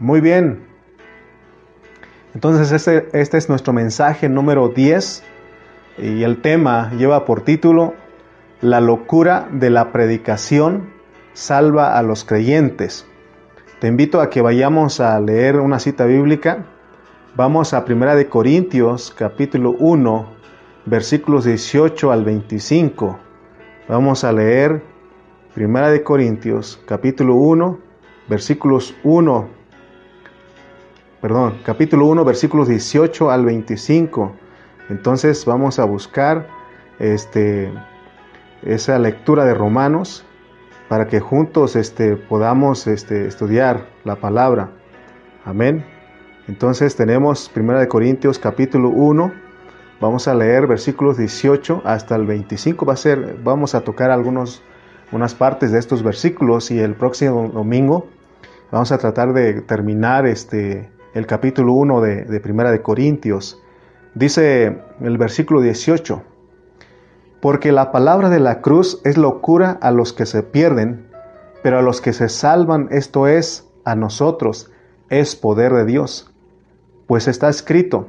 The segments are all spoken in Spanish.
Muy bien. Entonces este, este es nuestro mensaje número 10 y el tema lleva por título La locura de la predicación salva a los creyentes. Te invito a que vayamos a leer una cita bíblica. Vamos a Primera de Corintios, capítulo 1, versículos 18 al 25. Vamos a leer Primera de Corintios, capítulo 1, versículos 1, perdón, capítulo 1, versículos 18 al 25. Entonces vamos a buscar este, esa lectura de Romanos para que juntos este, podamos este, estudiar la palabra. Amén. Entonces tenemos 1 Corintios capítulo 1, vamos a leer versículos 18 hasta el 25, va a ser, vamos a tocar algunos, unas partes de estos versículos y el próximo domingo vamos a tratar de terminar este, el capítulo 1 de, de Primera de Corintios. Dice el versículo 18, porque la palabra de la cruz es locura a los que se pierden, pero a los que se salvan, esto es, a nosotros, es poder de Dios. Pues está escrito,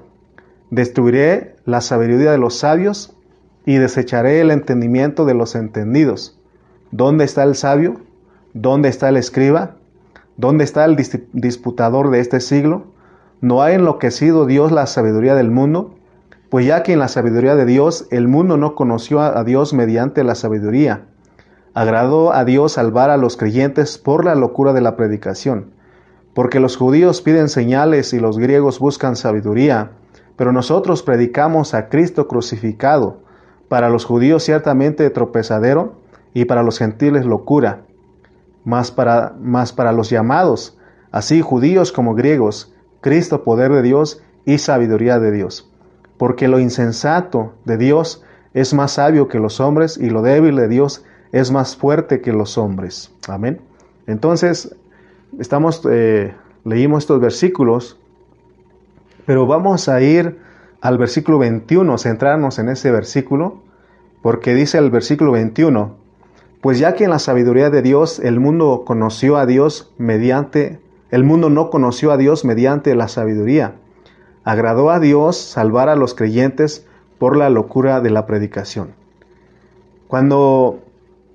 destruiré la sabiduría de los sabios y desecharé el entendimiento de los entendidos. ¿Dónde está el sabio? ¿Dónde está el escriba? ¿Dónde está el disputador de este siglo? ¿No ha enloquecido Dios la sabiduría del mundo? Pues ya que en la sabiduría de Dios el mundo no conoció a Dios mediante la sabiduría, agradó a Dios salvar a los creyentes por la locura de la predicación. Porque los judíos piden señales y los griegos buscan sabiduría, pero nosotros predicamos a Cristo crucificado, para los judíos ciertamente tropezadero y para los gentiles locura, más para, para los llamados, así judíos como griegos, Cristo poder de Dios y sabiduría de Dios porque lo insensato de Dios es más sabio que los hombres y lo débil de Dios es más fuerte que los hombres. Amén. Entonces, estamos, eh, leímos estos versículos, pero vamos a ir al versículo 21, centrarnos en ese versículo, porque dice el versículo 21, pues ya que en la sabiduría de Dios el mundo conoció a Dios mediante, el mundo no conoció a Dios mediante la sabiduría, agradó a Dios salvar a los creyentes por la locura de la predicación. Cuando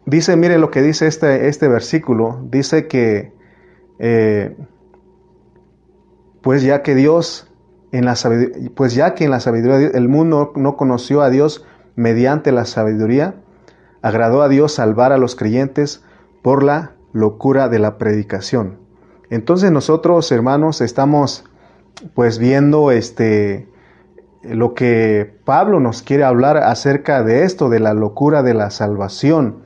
dice, mire lo que dice este, este versículo, dice que, eh, pues ya que Dios, en la pues ya que en la sabiduría el mundo no conoció a Dios mediante la sabiduría, agradó a Dios salvar a los creyentes por la locura de la predicación. Entonces nosotros, hermanos, estamos pues viendo este lo que Pablo nos quiere hablar acerca de esto, de la locura de la salvación.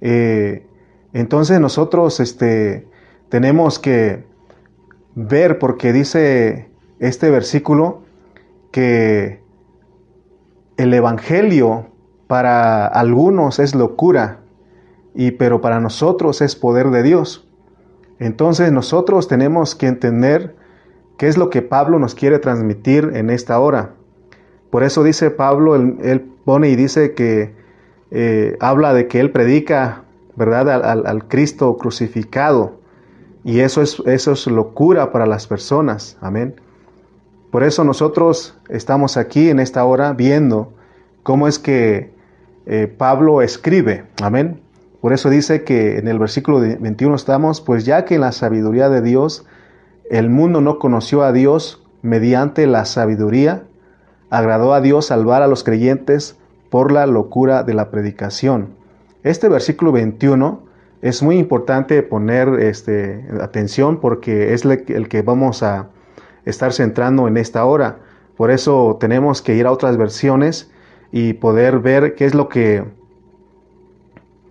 Eh, entonces nosotros este, tenemos que ver, porque dice este versículo, que el Evangelio para algunos es locura, y, pero para nosotros es poder de Dios. Entonces nosotros tenemos que entender ¿Qué es lo que Pablo nos quiere transmitir en esta hora? Por eso dice Pablo, él, pone y dice que eh, habla de que él predica, ¿verdad?, al, Cristo crucificado. Y eso es, eso es locura para las personas. Amén. Por eso nosotros estamos aquí en esta hora viendo cómo es que eh, Pablo escribe. Amén. Por eso dice que en el versículo 21 estamos, pues ya que en la sabiduría de Dios el mundo no conoció a Dios mediante la sabiduría, agradó a Dios salvar a los creyentes por la locura de la predicación. Este versículo 21 es muy importante poner este, atención porque es el que vamos a estar centrando en esta hora. Por eso tenemos que ir a otras versiones y poder ver qué es lo que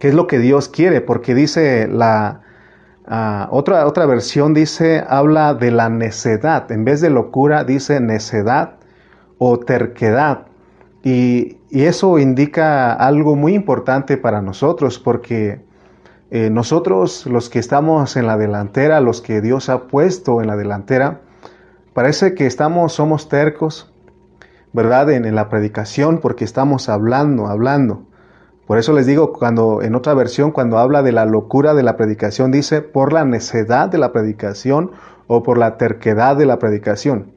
qué es lo que Dios quiere, porque dice la Ah, otra, otra versión dice, habla de la necedad. En vez de locura, dice necedad o terquedad. Y, eso indica algo muy importante para nosotros, porque eh, nosotros, los que estamos en la delantera, los que Dios ha puesto en la delantera, parece que estamos, somos tercos, ¿verdad? En, en la predicación, porque estamos hablando, hablando. Por eso les digo, cuando en otra versión, cuando habla de la locura de la predicación, dice por la necedad de la predicación o por la terquedad de la predicación.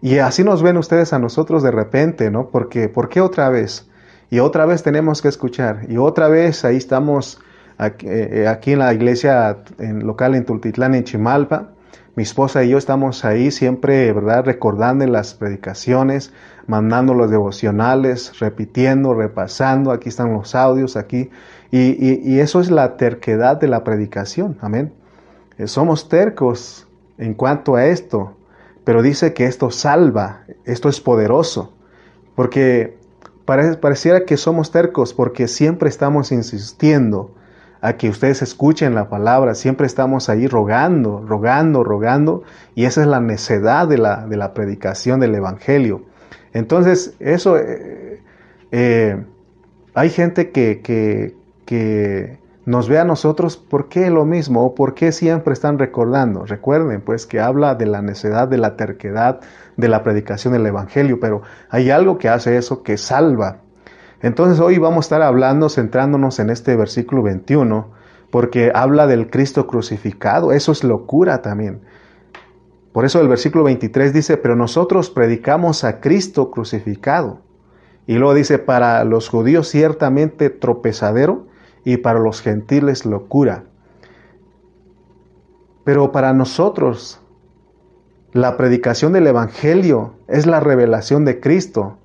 Y así nos ven ustedes a nosotros de repente, ¿no? Porque, ¿por qué otra vez? Y otra vez tenemos que escuchar. Y otra vez ahí estamos aquí, eh, aquí en la iglesia en, local en Tultitlán, en Chimalpa. Mi esposa y yo estamos ahí siempre, ¿verdad? Recordando las predicaciones, mandando los devocionales, repitiendo, repasando. Aquí están los audios, aquí. Y, y, eso es la terquedad de la predicación. Amén. Eh, somos tercos en cuanto a esto, pero dice que esto salva, esto es poderoso. Porque pareciera que somos tercos porque siempre estamos insistiendo a que ustedes escuchen la palabra, siempre estamos ahí rogando, rogando, rogando, y esa es la necedad de la, de la predicación del Evangelio. Entonces, eso, eh, eh, hay gente que, que, que, nos ve a nosotros, ¿por qué lo mismo? ¿O por qué siempre están recordando? Recuerden, pues, que habla de la necedad, de la terquedad, de la predicación del Evangelio, pero hay algo que hace eso que salva, entonces hoy vamos a estar hablando, centrándonos en este versículo 21, porque habla del Cristo crucificado. Eso es locura también. Por eso el versículo 23 dice, pero nosotros predicamos a Cristo crucificado. Y luego dice, para los judíos ciertamente tropezadero y para los gentiles locura. Pero para nosotros la predicación del Evangelio es la revelación de Cristo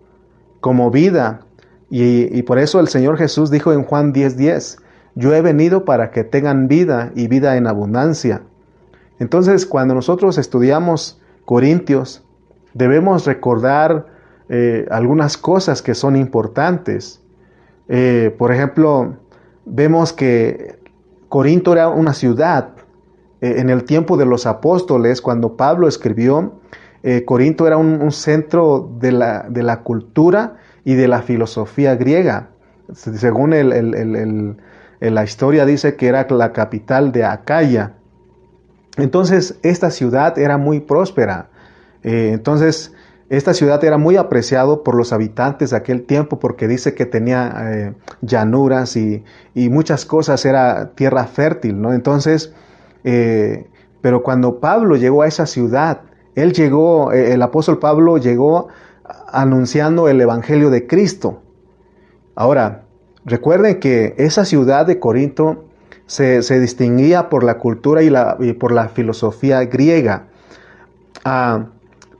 como vida y, por eso el Señor Jesús dijo en Juan 10:10, yo he venido para que tengan vida y vida en abundancia. Entonces, cuando nosotros estudiamos Corintios, debemos recordar eh, algunas cosas que son importantes. Eh, por ejemplo, vemos que Corinto era una ciudad. Eh, en el tiempo de los apóstoles, cuando Pablo escribió, Corinto era un, centro de la, de la cultura y de la filosofía griega. Según el, la historia dice que era la capital de Acaya. Entonces esta ciudad era muy próspera. Eh, entonces esta ciudad era muy apreciado por los habitantes de aquel tiempo porque dice que tenía eh, llanuras y, muchas cosas, era tierra fértil, ¿no? Entonces, eh, pero cuando Pablo llegó a esa ciudad, él llegó, el apóstol Pablo llegó anunciando el Evangelio de Cristo. Ahora, recuerden que esa ciudad de Corinto se, distinguía por la cultura y, por la filosofía griega. Ah,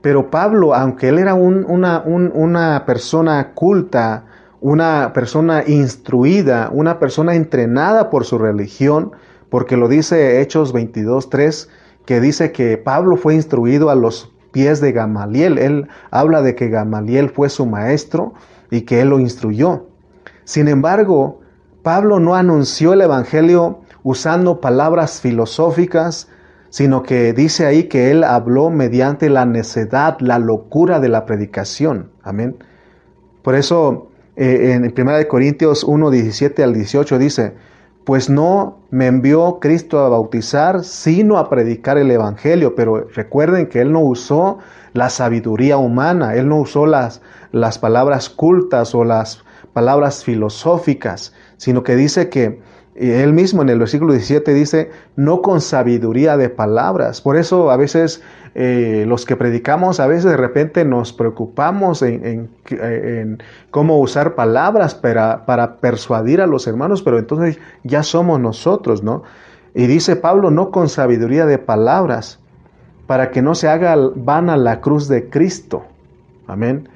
pero Pablo, aunque él era una, una persona culta, una persona instruida, una persona entrenada por su religión, porque lo dice Hechos 22.3, que dice que Pablo fue instruido a los pies de Gamaliel. Él habla de que Gamaliel fue su maestro y que él lo instruyó. Sin embargo, Pablo no anunció el Evangelio usando palabras filosóficas, sino que dice ahí que él habló mediante la necedad, la locura de la predicación. Amén. Por eso eh, en 1 Corintios 1, 17 al 18 dice, pues no me envió Cristo a bautizar, sino a predicar el Evangelio. Pero recuerden que Él no usó la sabiduría humana, Él no usó las, las palabras cultas o las palabras filosóficas, sino que dice que él mismo en el versículo 17 dice, no con sabiduría de palabras. Por eso a veces eh, los que predicamos, a veces de repente nos preocupamos en, cómo usar palabras para, para, persuadir a los hermanos, pero entonces ya somos nosotros, ¿no? Y dice Pablo, no con sabiduría de palabras, para que no se haga vana la cruz de Cristo. Amén.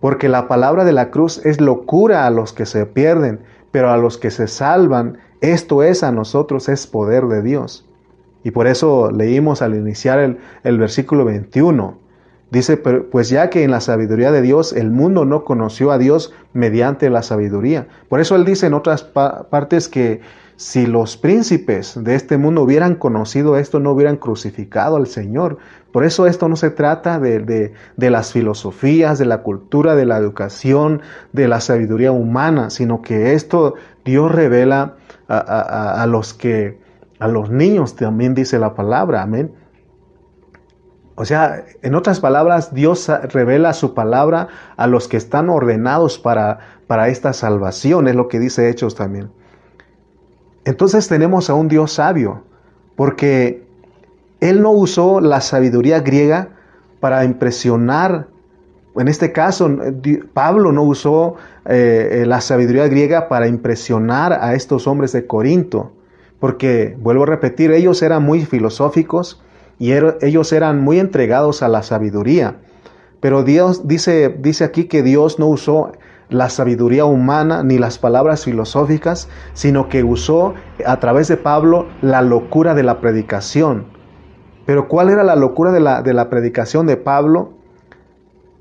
Porque la palabra de la cruz es locura a los que se pierden, pero a los que se salvan, esto es a nosotros, es poder de Dios. Y por eso leímos al iniciar el, el versículo 21. Dice, pues ya que en la sabiduría de Dios el mundo no conoció a Dios mediante la sabiduría. Por eso él dice en otras partes que si los príncipes de este mundo hubieran conocido esto, no hubieran crucificado al Señor. Por eso esto no se trata de, de, de las filosofías, de la cultura, de la educación, de la sabiduría humana, sino que esto Dios revela a, los que, a los niños también dice la palabra, amén. O sea, en otras palabras, Dios revela su palabra a los que están ordenados para, para esta salvación, es lo que dice Hechos también. Entonces tenemos a un Dios sabio, porque Él no usó la sabiduría griega para impresionar. En este caso, Pablo no usó eh, la sabiduría griega para impresionar a estos hombres de Corinto, porque, vuelvo a repetir, ellos eran muy filosóficos y ellos eran muy entregados a la sabiduría. Pero Dios dice, dice aquí que Dios no usó la sabiduría humana ni las palabras filosóficas, sino que usó a través de Pablo la locura de la predicación. Pero ¿cuál era la locura de la, de la predicación de Pablo?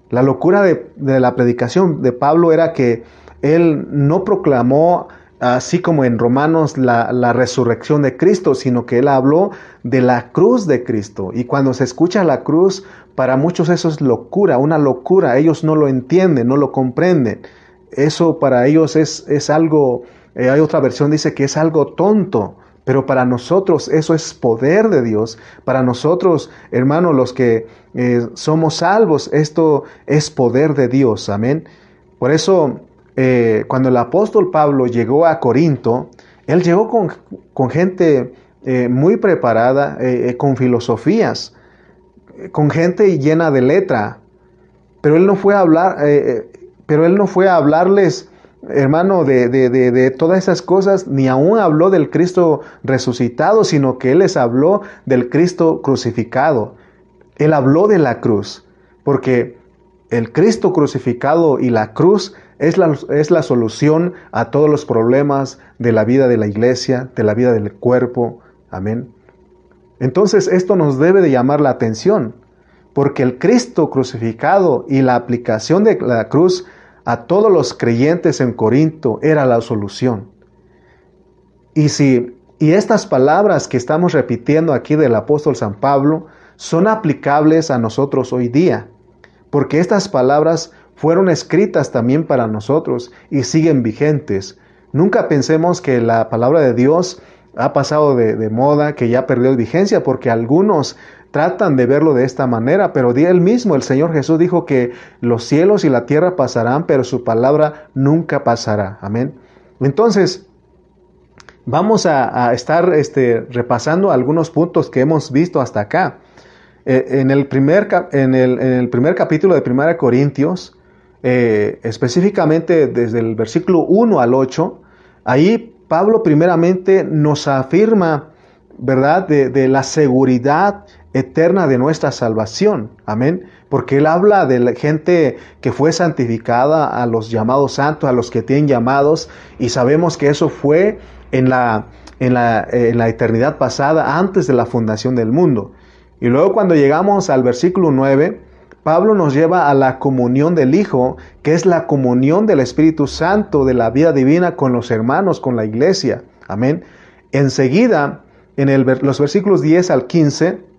La locura de, la predicación de Pablo era que él no proclamó así como en Romanos la, la, resurrección de Cristo, sino que él habló de la cruz de Cristo. Y cuando se escucha la cruz, para muchos eso es locura, una locura. Ellos no lo entienden, no lo comprenden. Eso para ellos es, es algo, eh, hay otra versión dice que es algo tonto. Pero para nosotros eso es poder de Dios. Para nosotros, hermanos, los que eh, somos salvos, esto es poder de Dios. Amén. Por eso eh, cuando el apóstol Pablo llegó a Corinto, él llegó con, gente eh, muy preparada, con filosofías, con gente llena de letra, pero él no fue a hablar, pero él no fue a hablarles, hermano, de, de, todas esas cosas, ni aún habló del Cristo resucitado, sino que él les habló del Cristo crucificado. Él habló de la cruz, porque el Cristo crucificado y la cruz es la, es la solución a todos los problemas de la vida de la iglesia, de la vida del cuerpo. Amén. Entonces esto nos debe de llamar la atención, porque el Cristo crucificado y la aplicación de la cruz a todos los creyentes en Corinto era la solución. Y si y estas palabras que estamos repitiendo aquí del apóstol San Pablo son aplicables a nosotros hoy día, porque estas palabras fueron escritas también para nosotros y siguen vigentes. Nunca pensemos que la palabra de Dios ha pasado de, moda, que ya perdió vigencia, porque algunos tratan de verlo de esta manera, pero él mismo, el Señor Jesús, dijo que los cielos y la tierra pasarán, pero su palabra nunca pasará. Amén. Entonces, vamos a, estar este, repasando algunos puntos que hemos visto hasta acá. Eh, en, el primer, en, el, primer capítulo de 1 Corintios, eh, específicamente desde el versículo 1 al 8, ahí Pablo primeramente nos afirma, ¿verdad?, de, la seguridad eterna de nuestra salvación. Amén. Porque él habla de la gente que fue santificada, a los llamados santos, a los que tienen llamados, y sabemos que eso fue en la, en la, en la eternidad pasada, antes de la fundación del mundo. Y luego cuando llegamos al versículo 9, Pablo nos lleva a la comunión del Hijo, que es la comunión del Espíritu Santo de la vida divina con los hermanos, con la iglesia. Amén. Enseguida, en los versículos 10 al 15,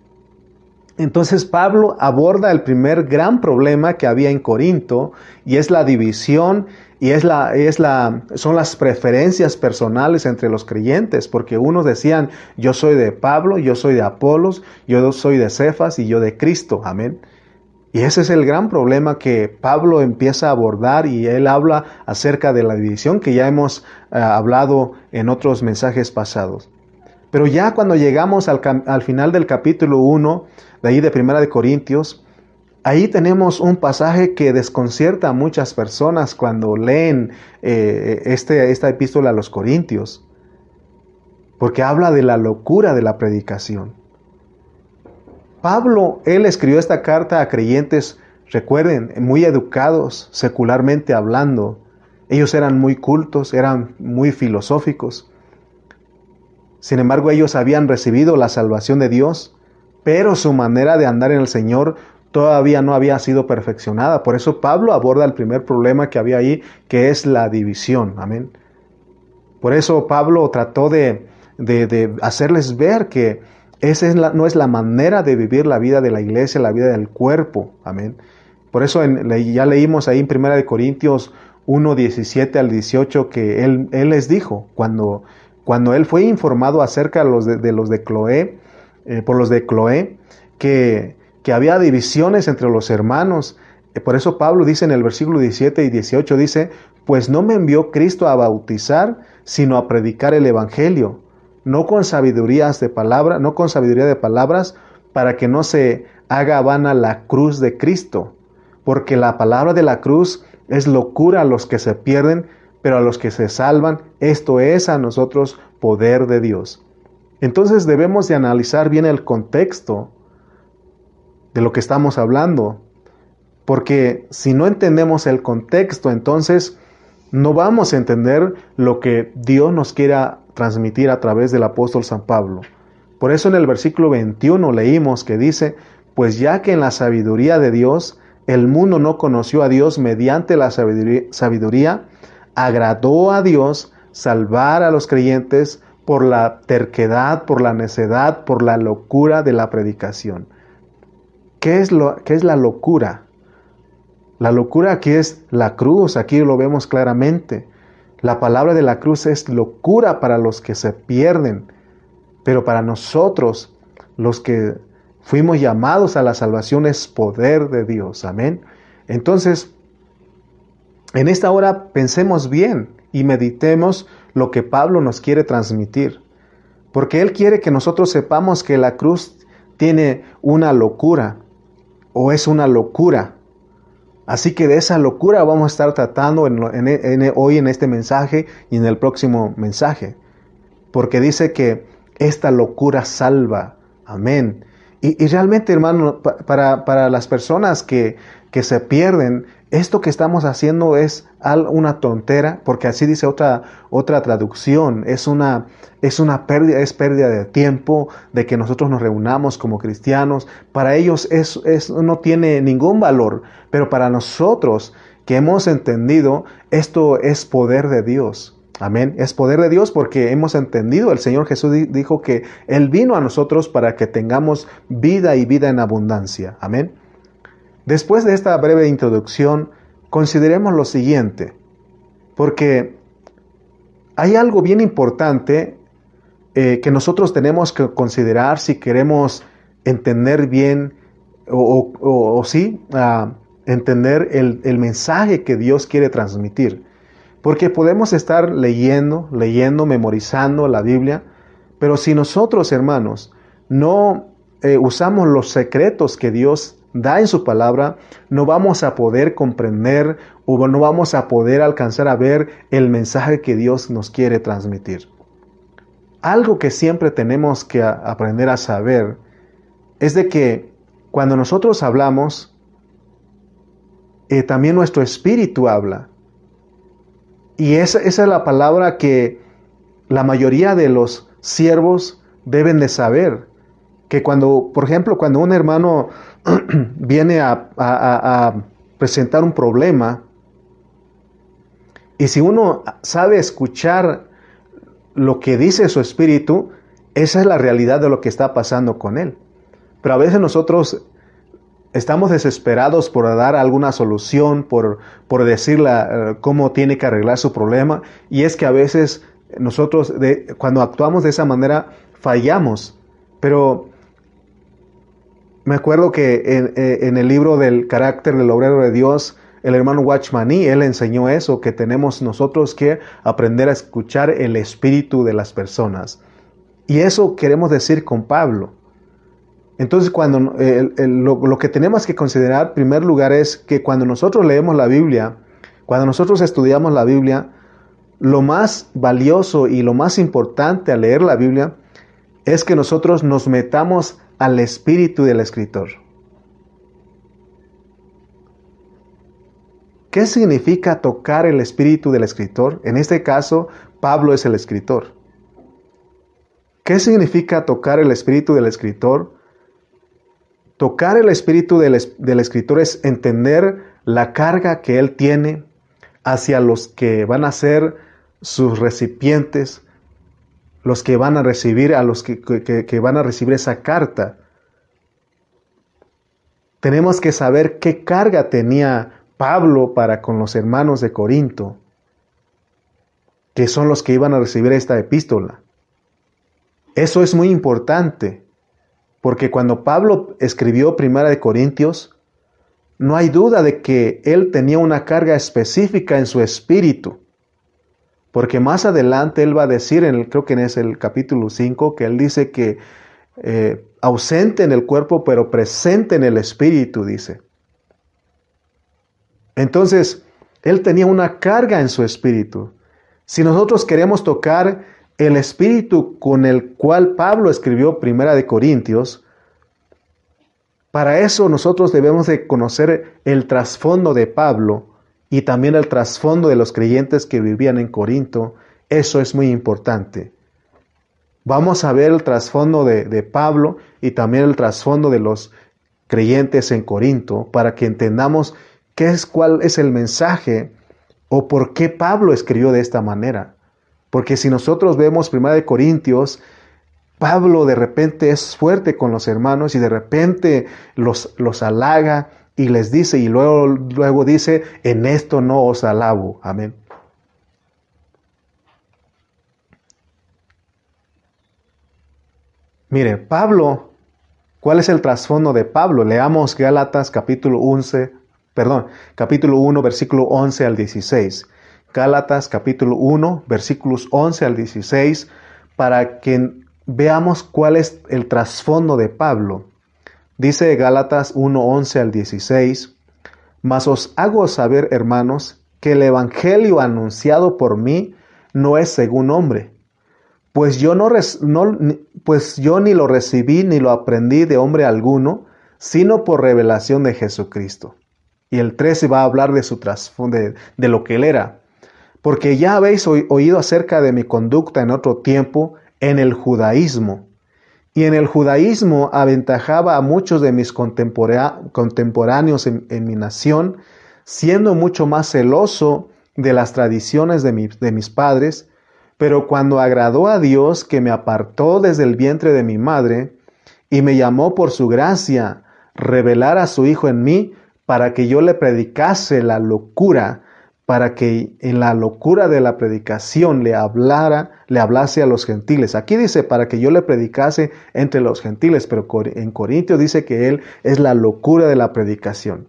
entonces Pablo aborda el primer gran problema que había en Corinto y es la división y es la, es la, son las preferencias personales entre los creyentes, porque unos decían, yo soy de Pablo, yo soy de Apolos, yo soy de Cefas y yo de Cristo. Amén. Y ese es el gran problema que Pablo empieza a abordar y él habla acerca de la división que ya hemos eh, hablado en otros mensajes pasados. Pero ya cuando llegamos al, final del capítulo 1, de ahí de Primera de Corintios, ahí tenemos un pasaje que desconcierta a muchas personas cuando leen eh, este, esta epístola a los Corintios, porque habla de la locura de la predicación. Pablo, él escribió esta carta a creyentes, recuerden, muy educados, secularmente hablando. Ellos eran muy cultos, eran muy filosóficos. Sin embargo, ellos habían recibido la salvación de Dios, pero su manera de andar en el Señor todavía no había sido perfeccionada. Por eso Pablo aborda el primer problema que había ahí, que es la división. Amén. Por eso Pablo trató de, de hacerles ver que esa no es la manera de vivir la vida de la iglesia, la vida del cuerpo. Amén. Por eso ya leímos ahí en 1 Corintios 1, 17 al 18 que él, él les dijo, cuando, cuando él fue informado acerca de los de, los de Cloé, eh, por los de Cloé, que, que había divisiones entre los hermanos. Eh, por eso Pablo dice en el versículo 17 y 18, dice, pues no me envió Cristo a bautizar, sino a predicar el Evangelio, no con sabidurías de palabra, no con sabiduría de palabras, para que no se haga vana la cruz de Cristo, porque la palabra de la cruz es locura a los que se pierden, pero a los que se salvan, esto es a nosotros poder de Dios. Entonces debemos de analizar bien el contexto de lo que estamos hablando, porque si no entendemos el contexto, entonces no vamos a entender lo que Dios nos quiera transmitir a través del apóstol San Pablo. Por eso en el versículo 21 leímos que dice, pues ya que en la sabiduría de Dios el mundo no conoció a Dios mediante la sabiduría, agradó a Dios salvar a los creyentes por la terquedad, por la necedad, por la locura de la predicación. ¿Qué es, lo, qué es la locura? La locura aquí es la cruz, aquí lo vemos claramente. La palabra de la cruz es locura para los que se pierden, pero para nosotros, los que fuimos llamados a la salvación, es poder de Dios. Amén. Entonces, en esta hora pensemos bien y meditemos lo que Pablo nos quiere transmitir, porque él quiere que nosotros sepamos que la cruz tiene una locura o es una locura Así que de esa locura vamos a estar tratando hoy en este mensaje y en el próximo mensaje. Porque dice que esta locura salva. Amén. Y, realmente, hermano, para, para las personas que, que se pierden, esto que estamos haciendo es una tontera, porque así dice otra, otra traducción, es una, es una pérdida, es pérdida de tiempo, de que nosotros nos reunamos como cristianos. Para ellos es, no tiene ningún valor, pero para nosotros que hemos entendido, esto es poder de Dios. Amén. Es poder de Dios porque hemos entendido. El Señor Jesús dijo que Él vino a nosotros para que tengamos vida y vida en abundancia. Amén. Después de esta breve introducción, consideremos lo siguiente, porque hay algo bien importante eh, que nosotros tenemos que considerar si queremos entender bien o, sí, entender el, el mensaje que Dios quiere transmitir. Porque podemos estar leyendo, leyendo, memorizando la Biblia, pero si nosotros, hermanos, no eh, usamos los secretos que Dios da en su palabra, no vamos a poder comprender o no vamos a poder alcanzar a ver el mensaje que Dios nos quiere transmitir. Algo que siempre tenemos que aprender a saber es de que cuando nosotros hablamos, eh, también nuestro espíritu habla. Y esa, es la palabra que la mayoría de los siervos deben de saber. Que cuando, por ejemplo, cuando un hermano viene a, presentar un problema, y si uno sabe escuchar lo que dice su espíritu, esa es la realidad de lo que está pasando con él. Pero a veces nosotros estamos desesperados por dar alguna solución, por, por decirle eh, cómo tiene que arreglar su problema. Y es que a veces nosotros, cuando actuamos de esa manera, fallamos. Pero me acuerdo que eh, en, el libro del carácter del obrero de Dios, el hermano Watchmani, él enseñó eso, que tenemos nosotros que aprender a escuchar el espíritu de las personas. Y eso queremos decir con Pablo. Entonces, cuando lo, lo, que tenemos que considerar, en primer lugar, es que cuando nosotros leemos la Biblia, cuando nosotros estudiamos la Biblia, lo más valioso y lo más importante al leer la Biblia es que nosotros nos metamos al espíritu del escritor. ¿Qué significa tocar el espíritu del escritor? En este caso, Pablo es el escritor. ¿Qué significa tocar el espíritu del escritor? Tocar el espíritu del, escritor es entender la carga que él tiene hacia los que van a ser sus recipientes, los que van a recibir, a los que, van a recibir esa carta. Tenemos que saber qué carga tenía Pablo para con los hermanos de Corinto, que son los que iban a recibir esta epístola. Eso es muy importante. Porque cuando Pablo escribió Primera de Corintios, no hay duda de que él tenía una carga específica en su espíritu. Porque más adelante él va a decir, en el, creo que es el capítulo 5, que él dice que eh, ausente en el cuerpo, pero presente en el espíritu, dice. Entonces, él tenía una carga en su espíritu. Si nosotros queremos tocar el espíritu con el cual Pablo escribió Primera de Corintios, para eso nosotros debemos de conocer el trasfondo de Pablo y también el trasfondo de los creyentes que vivían en Corinto. Eso es muy importante. Vamos a ver el trasfondo de, de Pablo y también el trasfondo de los creyentes en Corinto para que entendamos qué es cuál es el mensaje o por qué Pablo escribió de esta manera. Porque si nosotros vemos 1 Corintios, Pablo de repente es fuerte con los hermanos y de repente los, los halaga y les dice, y luego, luego dice, en esto no os alabo. Amén. Mire, Pablo, ¿cuál es el trasfondo de Pablo? Leamos Gálatas capítulo 11, perdón, capítulo 1, versículo 11 al 16. Gálatas capítulo 1, versículos 11 al 16, para que veamos cuál es el trasfondo de Pablo. Dice Gálatas 1:11 al 16, Mas os hago saber, hermanos, que el Evangelio anunciado por mí no es según hombre, pues yo, no, pues yo ni lo recibí ni lo aprendí de hombre alguno, sino por revelación de Jesucristo. Y el 13 va a hablar de su de, de lo que él era. Porque ya habéis oído acerca de mi conducta en otro tiempo, en el judaísmo. Y en el judaísmo aventajaba a muchos de mis contemporáneos en, mi nación, siendo mucho más celoso de las tradiciones de, mis padres, pero cuando agradó a Dios que me apartó desde el vientre de mi madre y me llamó por su gracia revelar a su Hijo en mí para que yo le predicase la locura para que en la locura de la predicación le hablara, le hablase a los gentiles. Aquí dice para que yo le predicase entre los gentiles, pero en Corintios dice que él es la locura de la predicación.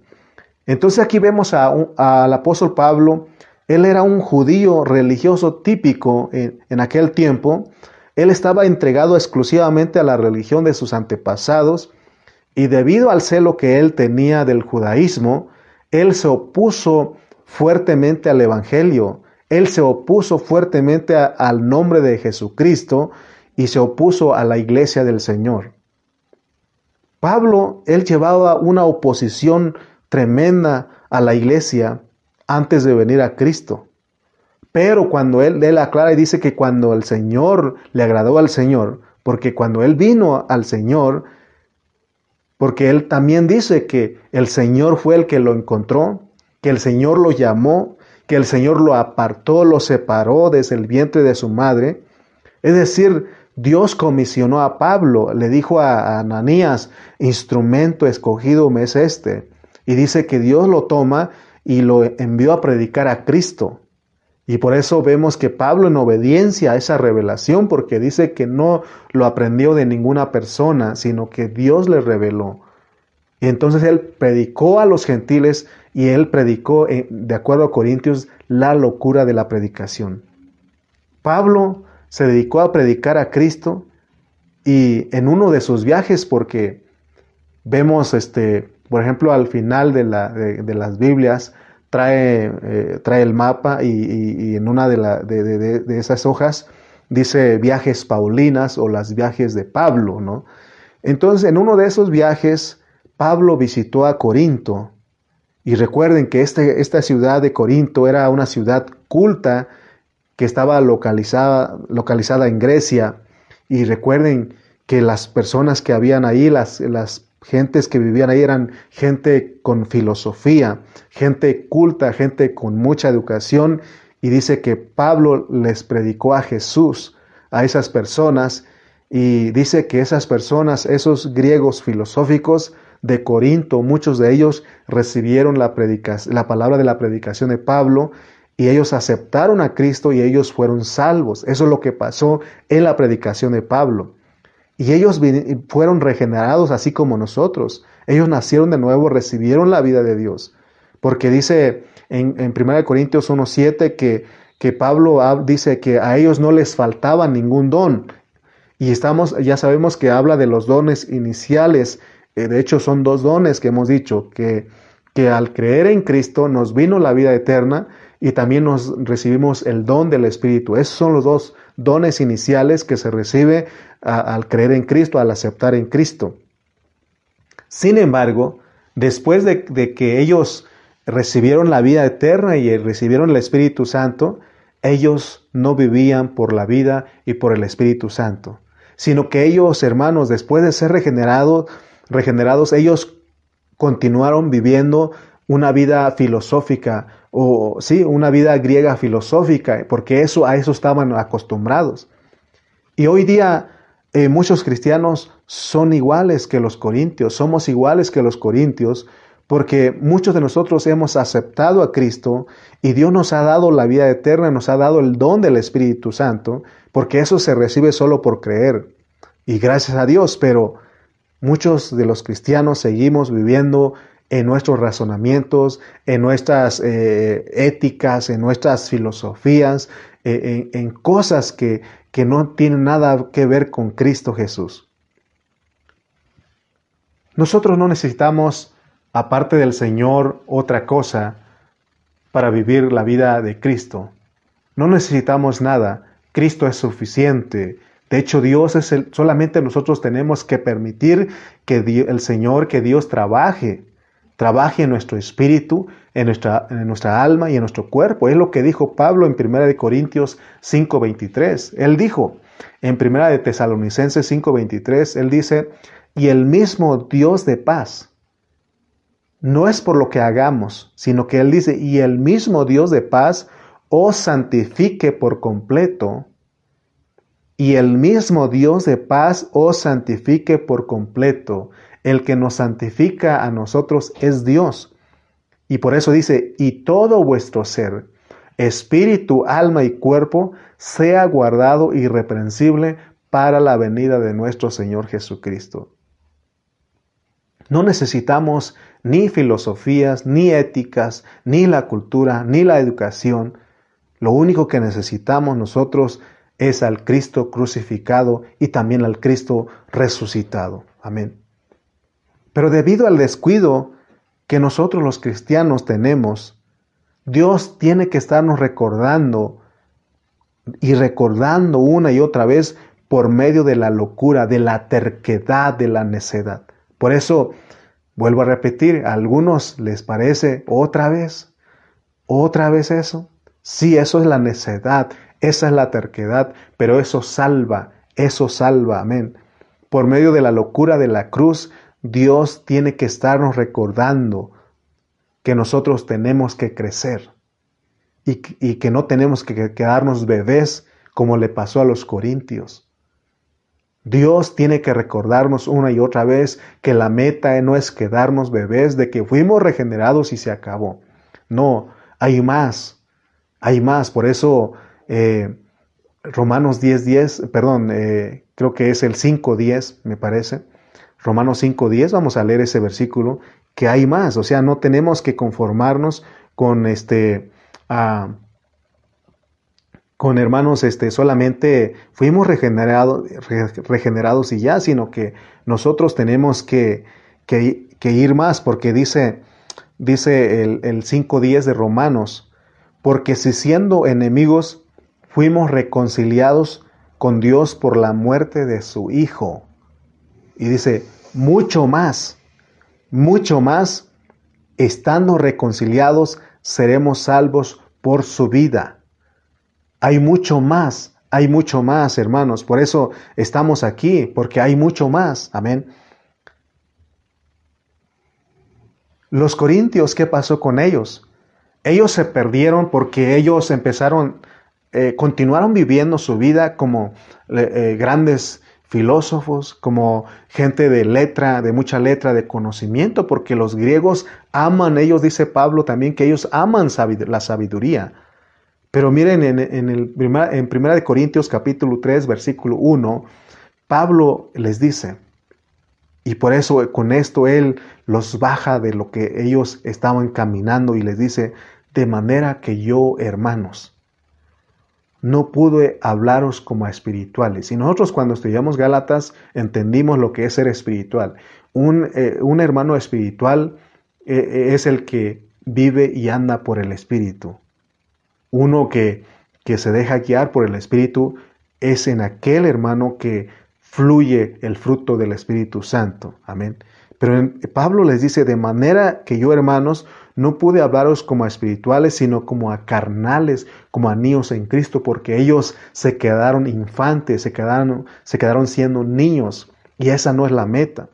Entonces aquí vemos al apóstol Pablo, él era un judío religioso típico en, en aquel tiempo, él estaba entregado exclusivamente a la religión de sus antepasados y debido al celo que él tenía del judaísmo, él se opuso fuertemente al Evangelio. Él se opuso fuertemente al nombre de Jesucristo y se opuso a la iglesia del Señor. Pablo, él llevaba una oposición tremenda a la iglesia antes de venir a Cristo. Pero cuando él, él aclara y dice que cuando el Señor le agradó al Señor, porque cuando él vino al Señor, porque él también dice que el Señor fue el que lo encontró, que el Señor lo llamó, que el Señor lo apartó, lo separó desde el vientre de su madre. Es decir, Dios comisionó a Pablo, le dijo a Ananías, instrumento escogido me es este. Y dice que Dios lo toma y lo envió a predicar a Cristo. Y por eso vemos que Pablo en obediencia a esa revelación, porque dice que no lo aprendió de ninguna persona, sino que Dios le reveló. Y entonces él predicó a los gentiles y él predicó, eh, de acuerdo a Corintios, la locura de la predicación. Pablo se dedicó a predicar a Cristo y en uno de sus viajes, porque vemos, este, por ejemplo, al final de, la, de, las Biblias, trae, eh, trae el mapa y, en una de, de, esas hojas dice viajes paulinas o las viajes de Pablo, ¿no? Entonces, en uno de esos viajes, Pablo visitó a Corinto y recuerden que este, esta ciudad de Corinto era una ciudad culta que estaba localizada, localizada en Grecia. Y recuerden que las personas que habían ahí, las, las gentes que vivían ahí eran gente con filosofía, gente culta, gente con mucha educación. Y dice que Pablo les predicó a Jesús a esas personas y dice que esas personas, esos griegos filosóficos, de Corinto, muchos de ellos recibieron la, la palabra de la predicación de Pablo y ellos aceptaron a Cristo y ellos fueron salvos. Eso es lo que pasó en la predicación de Pablo. Y ellos fueron regenerados así como nosotros. Ellos nacieron de nuevo, recibieron la vida de Dios. Porque dice en, en 1 Corintios 1.7 que, que Pablo dice que a ellos no les faltaba ningún don. Y estamos, ya sabemos que habla de los dones iniciales. Eh, de hecho, son dos dones que hemos dicho, que, que al creer en Cristo nos vino la vida eterna y también nos recibimos el don del Espíritu. Esos son los dos dones iniciales que se recibe al creer en Cristo, al aceptar en Cristo. Sin embargo, después de, que ellos recibieron la vida eterna y recibieron el Espíritu Santo, ellos no vivían por la vida y por el Espíritu Santo, sino que ellos, hermanos, después de ser regenerados, regenerados, ellos continuaron viviendo una vida filosófica o sí, una vida griega filosófica, porque eso a eso estaban acostumbrados. Y hoy día eh, muchos cristianos son iguales que los corintios, somos iguales que los corintios, porque muchos de nosotros hemos aceptado a Cristo y Dios nos ha dado la vida eterna, nos ha dado el don del Espíritu Santo, porque eso se recibe solo por creer. Y gracias a Dios, pero muchos de los cristianos seguimos viviendo en nuestros razonamientos, en nuestras eh, éticas, en nuestras filosofías, eh, en, cosas que, que no tienen nada que ver con Cristo Jesús. Nosotros no necesitamos, aparte del Señor, otra cosa para vivir la vida de Cristo. No necesitamos nada. Cristo es suficiente. De hecho, Dios es el, solamente nosotros tenemos que permitir que el Señor, que Dios trabaje trabaje en nuestro espíritu, en nuestra, en nuestra alma y en nuestro cuerpo. Es lo que dijo Pablo en 1 Corintios 5:23. Él dijo en 1 de Tesalonicenses 5:23, él dice, y el mismo Dios de paz, no es por lo que hagamos, sino que él dice, y el mismo Dios de paz os santifique por completo, y el mismo Dios de paz os santifique por completo. El que nos santifica a nosotros es Dios. Y por eso dice, y todo vuestro ser, espíritu, alma y cuerpo, sea guardado irreprensible para la venida de nuestro Señor Jesucristo. No necesitamos ni filosofías, ni éticas, ni la cultura, ni la educación. Lo único que necesitamos nosotros es al Cristo crucificado y también al Cristo resucitado. Amén. Pero debido al descuido que nosotros los cristianos tenemos, Dios tiene que estarnos recordando y recordando una y otra vez por medio de la locura, de la terquedad, de la necedad. Por eso, vuelvo a repetir, a algunos les parece otra vez, otra vez eso. Sí, eso es la necedad, esa es la terquedad, pero eso salva, eso salva, amén. Por medio de la locura de la cruz, Dios tiene que estarnos recordando que nosotros tenemos que crecer y, que no tenemos que quedarnos bebés como le pasó a los corintios. Dios tiene que recordarnos una y otra vez que la meta no es quedarnos bebés, de que fuimos regenerados y se acabó. No, hay más, hay más. Por eso eh, Romanos 10.10, 10, perdón, eh, creo que es el 5.10, me parece. Romanos 5.10, vamos a leer ese versículo, que hay más, o sea, no tenemos que conformarnos con este... con hermanos, este, solamente fuimos regenerados, y ya, sino que nosotros tenemos que, que, ir más, porque dice, dice el, el 5.10 de Romanos, porque si siendo enemigos fuimos reconciliados con Dios por la muerte de su Hijo. Y dice, mucho más, mucho más, estando reconciliados, seremos salvos por su vida. Hay mucho más, hay mucho más, hermanos. Por eso estamos aquí, porque hay mucho más. Amén. Los corintios, ¿qué pasó con ellos? Ellos se perdieron porque ellos empezaron, eh, continuaron viviendo su vida como eh, grandes filósofos, como gente de letra, de mucha letra, de conocimiento, porque los griegos aman, ellos dice Pablo también que ellos aman la sabiduría. Pero miren en, el en Primera de Corintios capítulo 3, versículo 1, Pablo les dice, y por eso con esto él los baja de lo que ellos estaban caminando y les dice, de manera que yo, hermanos, no pude hablaros como a espirituales. Y nosotros cuando estudiamos Gálatas entendimos lo que es ser espiritual. Un, eh, hermano espiritual eh, eh, es el que vive y anda por el Espíritu. Uno que se deja guiar por el Espíritu es en aquel hermano que fluye el fruto del Espíritu Santo. Amén. Pero Pablo les dice, de manera que yo, hermanos, no pude hablaros como a espirituales, sino como a carnales, como a niños en Cristo, porque ellos se quedaron infantes, se quedaron, se quedaron siendo niños, y esa no es la meta.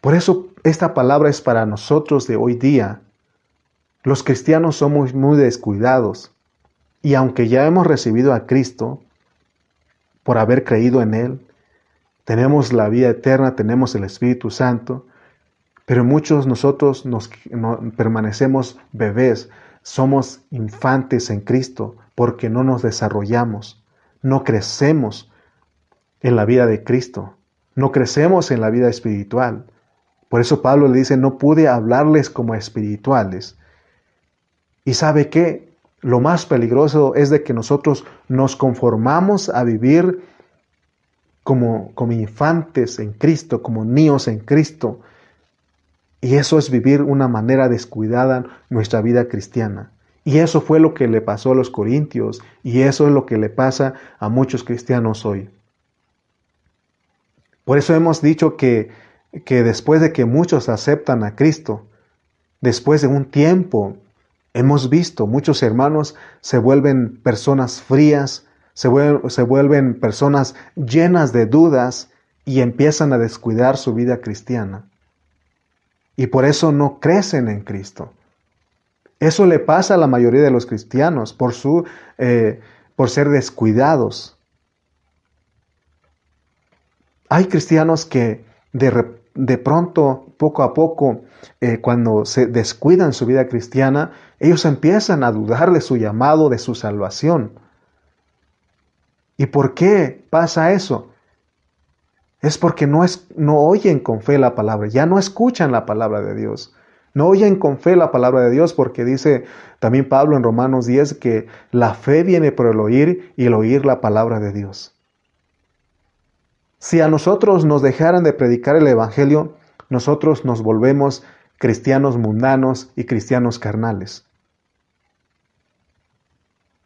Por eso esta palabra es para nosotros de hoy día. Los cristianos somos muy descuidados, y aunque ya hemos recibido a Cristo, por haber creído en Él, tenemos la vida eterna, tenemos el Espíritu Santo, pero muchos nosotros nos, permanecemos bebés, somos infantes en Cristo porque no nos desarrollamos, no crecemos en la vida de Cristo, no crecemos en la vida espiritual. Por eso Pablo le dice, no pude hablarles como espirituales. ¿Y sabe qué? Lo más peligroso es de que nosotros nos conformamos a vivir como, como infantes en Cristo, como niños en Cristo, y eso es vivir una manera descuidada nuestra vida cristiana. Y eso fue lo que le pasó a los corintios y eso es lo que le pasa a muchos cristianos hoy. Por eso hemos dicho que, que después de que muchos aceptan a Cristo, después de un tiempo, hemos visto muchos hermanos se vuelven personas frías, se se vuelven personas llenas de dudas y empiezan a descuidar su vida cristiana y por eso no crecen en Cristo. Eso le pasa a la mayoría de los cristianos por, su, eh, por ser descuidados. Hay cristianos que de, pronto, poco a poco, eh, cuando se descuidan su vida cristiana, ellos empiezan a dudar de su llamado, de su salvación. ¿Y por qué pasa eso? Es porque no, es, no oyen con fe la palabra, ya no escuchan la palabra de Dios. No oyen con fe la palabra de Dios porque dice también Pablo en Romanos 10 que la fe viene por el oír y el oír la palabra de Dios. Si a nosotros nos dejaran de predicar el Evangelio, nosotros nos volvemos cristianos mundanos y cristianos carnales.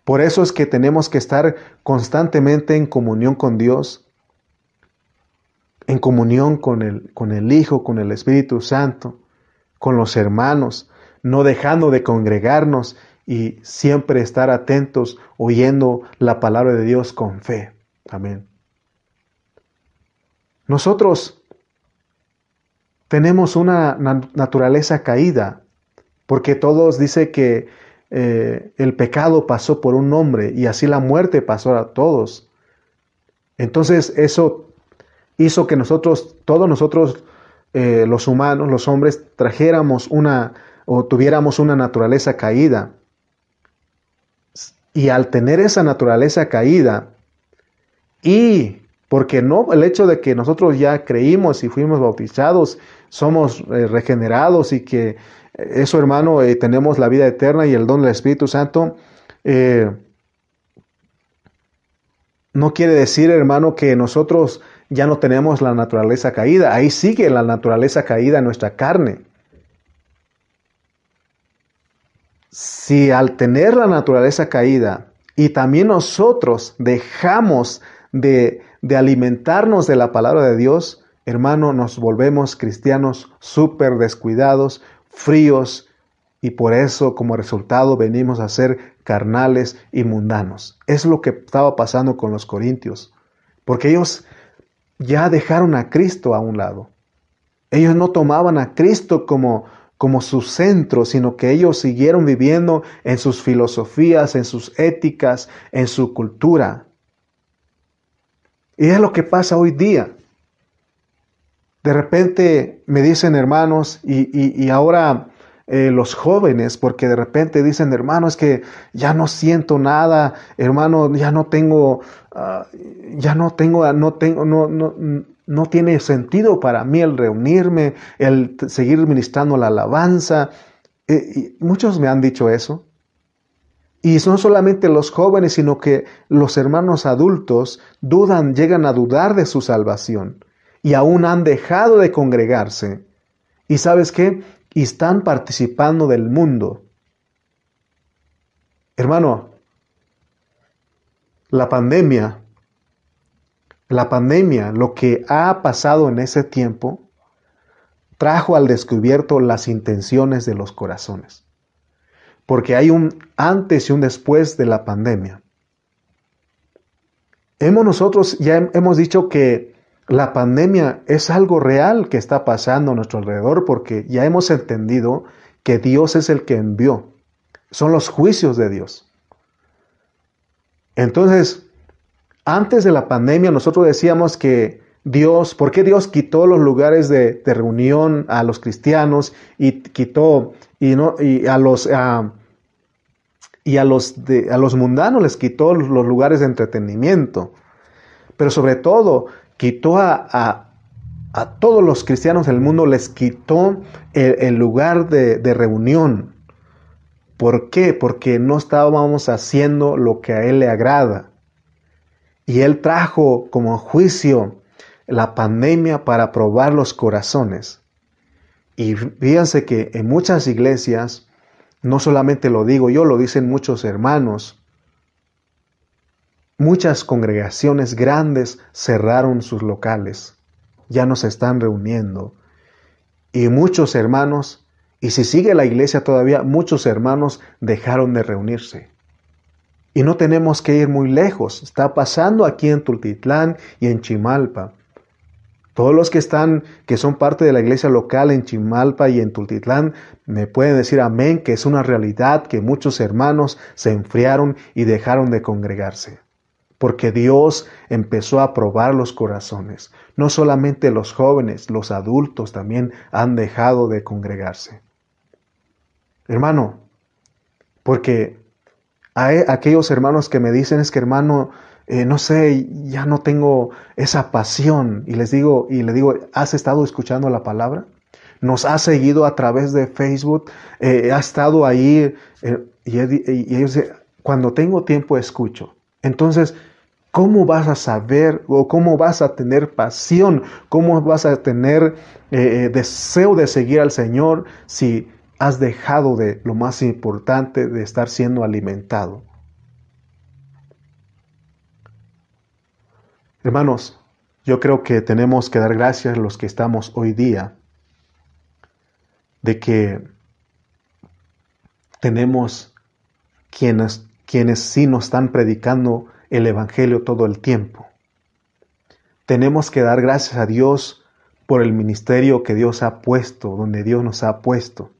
Por eso es que tenemos que estar constantemente en comunión con Dios, en comunión con el, con el Hijo, con el Espíritu Santo, con los hermanos, no dejando de congregarnos y siempre estar atentos oyendo la palabra de Dios con fe. Amén. Nosotros tenemos una naturaleza caída, porque todos dice que eh, el pecado pasó por un hombre y así la muerte pasó a todos. Entonces eso hizo que nosotros, todos nosotros, eh, los humanos, los hombres, trajéramos una o tuviéramos una naturaleza caída. Y al tener esa naturaleza caída, y porque no el hecho de que nosotros ya creímos y fuimos bautizados, somos eh, regenerados y que eh, eso, hermano, tenemos la vida eterna y el don del Espíritu Santo, no quiere decir, hermano, que nosotros ya no tenemos la naturaleza caída. Ahí sigue la naturaleza caída en nuestra carne. Si al tener la naturaleza caída y también nosotros dejamos de, de alimentarnos de la palabra de Dios, hermano, nos volvemos cristianos súper descuidados, fríos, y por eso como resultado venimos a ser carnales y mundanos. Es lo que estaba pasando con los corintios, porque ellos ya dejaron a Cristo a un lado. Ellos no tomaban a Cristo como, como su centro, sino que ellos siguieron viviendo en sus filosofías, en sus éticas, en su cultura. Y es lo que pasa hoy día. De repente me dicen hermanos, y, y, ahora eh, los jóvenes, porque de repente dicen, hermano, es que ya no siento nada, hermano, ya no tengo, ah, ya no tengo, no tengo, no, no, no tiene sentido para mí el reunirme, el seguir ministrando la alabanza. Eh, muchos me han dicho eso. Y no solamente los jóvenes, sino que los hermanos adultos dudan, llegan a dudar de su salvación y aún han dejado de congregarse. ¿Y sabes qué? Y están participando del mundo. Hermano, la pandemia, la pandemia, lo que ha pasado en ese tiempo, trajo al descubierto las intenciones de los corazones porque hay un antes y un después de la pandemia. Hemos nosotros ya hemos dicho que la pandemia es algo real que está pasando a nuestro alrededor porque ya hemos entendido que Dios es el que envió. Son los juicios de Dios. Entonces, antes de la pandemia nosotros decíamos que Dios, ¿por qué Dios quitó los lugares de, reunión a los cristianos y quitó y, no, y a los... y a los, de, a los mundanos les quitó los lugares de entretenimiento. Pero sobre todo, quitó a, a, a todos los cristianos del mundo, les quitó el, lugar de, de, reunión. ¿Por qué? Porque no estábamos haciendo lo que a Él le agrada. Y Él trajo como juicio la pandemia para probar los corazones. Y fíjense que en muchas iglesias, no solamente lo digo yo, lo dicen muchos hermanos, muchas congregaciones grandes cerraron sus locales, ya no se están reuniendo. Y muchos hermanos, y si sigue la iglesia todavía, muchos hermanos dejaron de reunirse. Y no tenemos que ir muy lejos, está pasando aquí en Tultitlán y en Chimalpa. Todos los que están, que son parte de la iglesia local en Chimalpa y en Tultitlán, me pueden decir amén, que es una realidad que muchos hermanos se enfriaron y dejaron de congregarse. Porque Dios empezó a probar los corazones. No solamente los jóvenes, los adultos también han dejado de congregarse. Hermano, porque hay aquellos hermanos que me dicen es que hermano, eh, no sé, ya no tengo esa pasión. Y les digo, y le digo, ¿has estado escuchando la palabra? Nos ha seguido a través de Facebook, eh, ha estado ahí, eh, y, y, ellos cuando tengo tiempo escucho. Entonces, ¿cómo vas a saber o cómo vas a tener pasión? ¿Cómo vas a tener deseo de seguir al Señor si has dejado de lo más importante de estar siendo alimentado? Hermanos, yo creo que tenemos que dar gracias a los que estamos hoy día de que tenemos quienes, quienes sí nos están predicando el Evangelio todo el tiempo. Tenemos que dar gracias a Dios por el ministerio que Dios ha puesto, donde Dios nos ha puesto,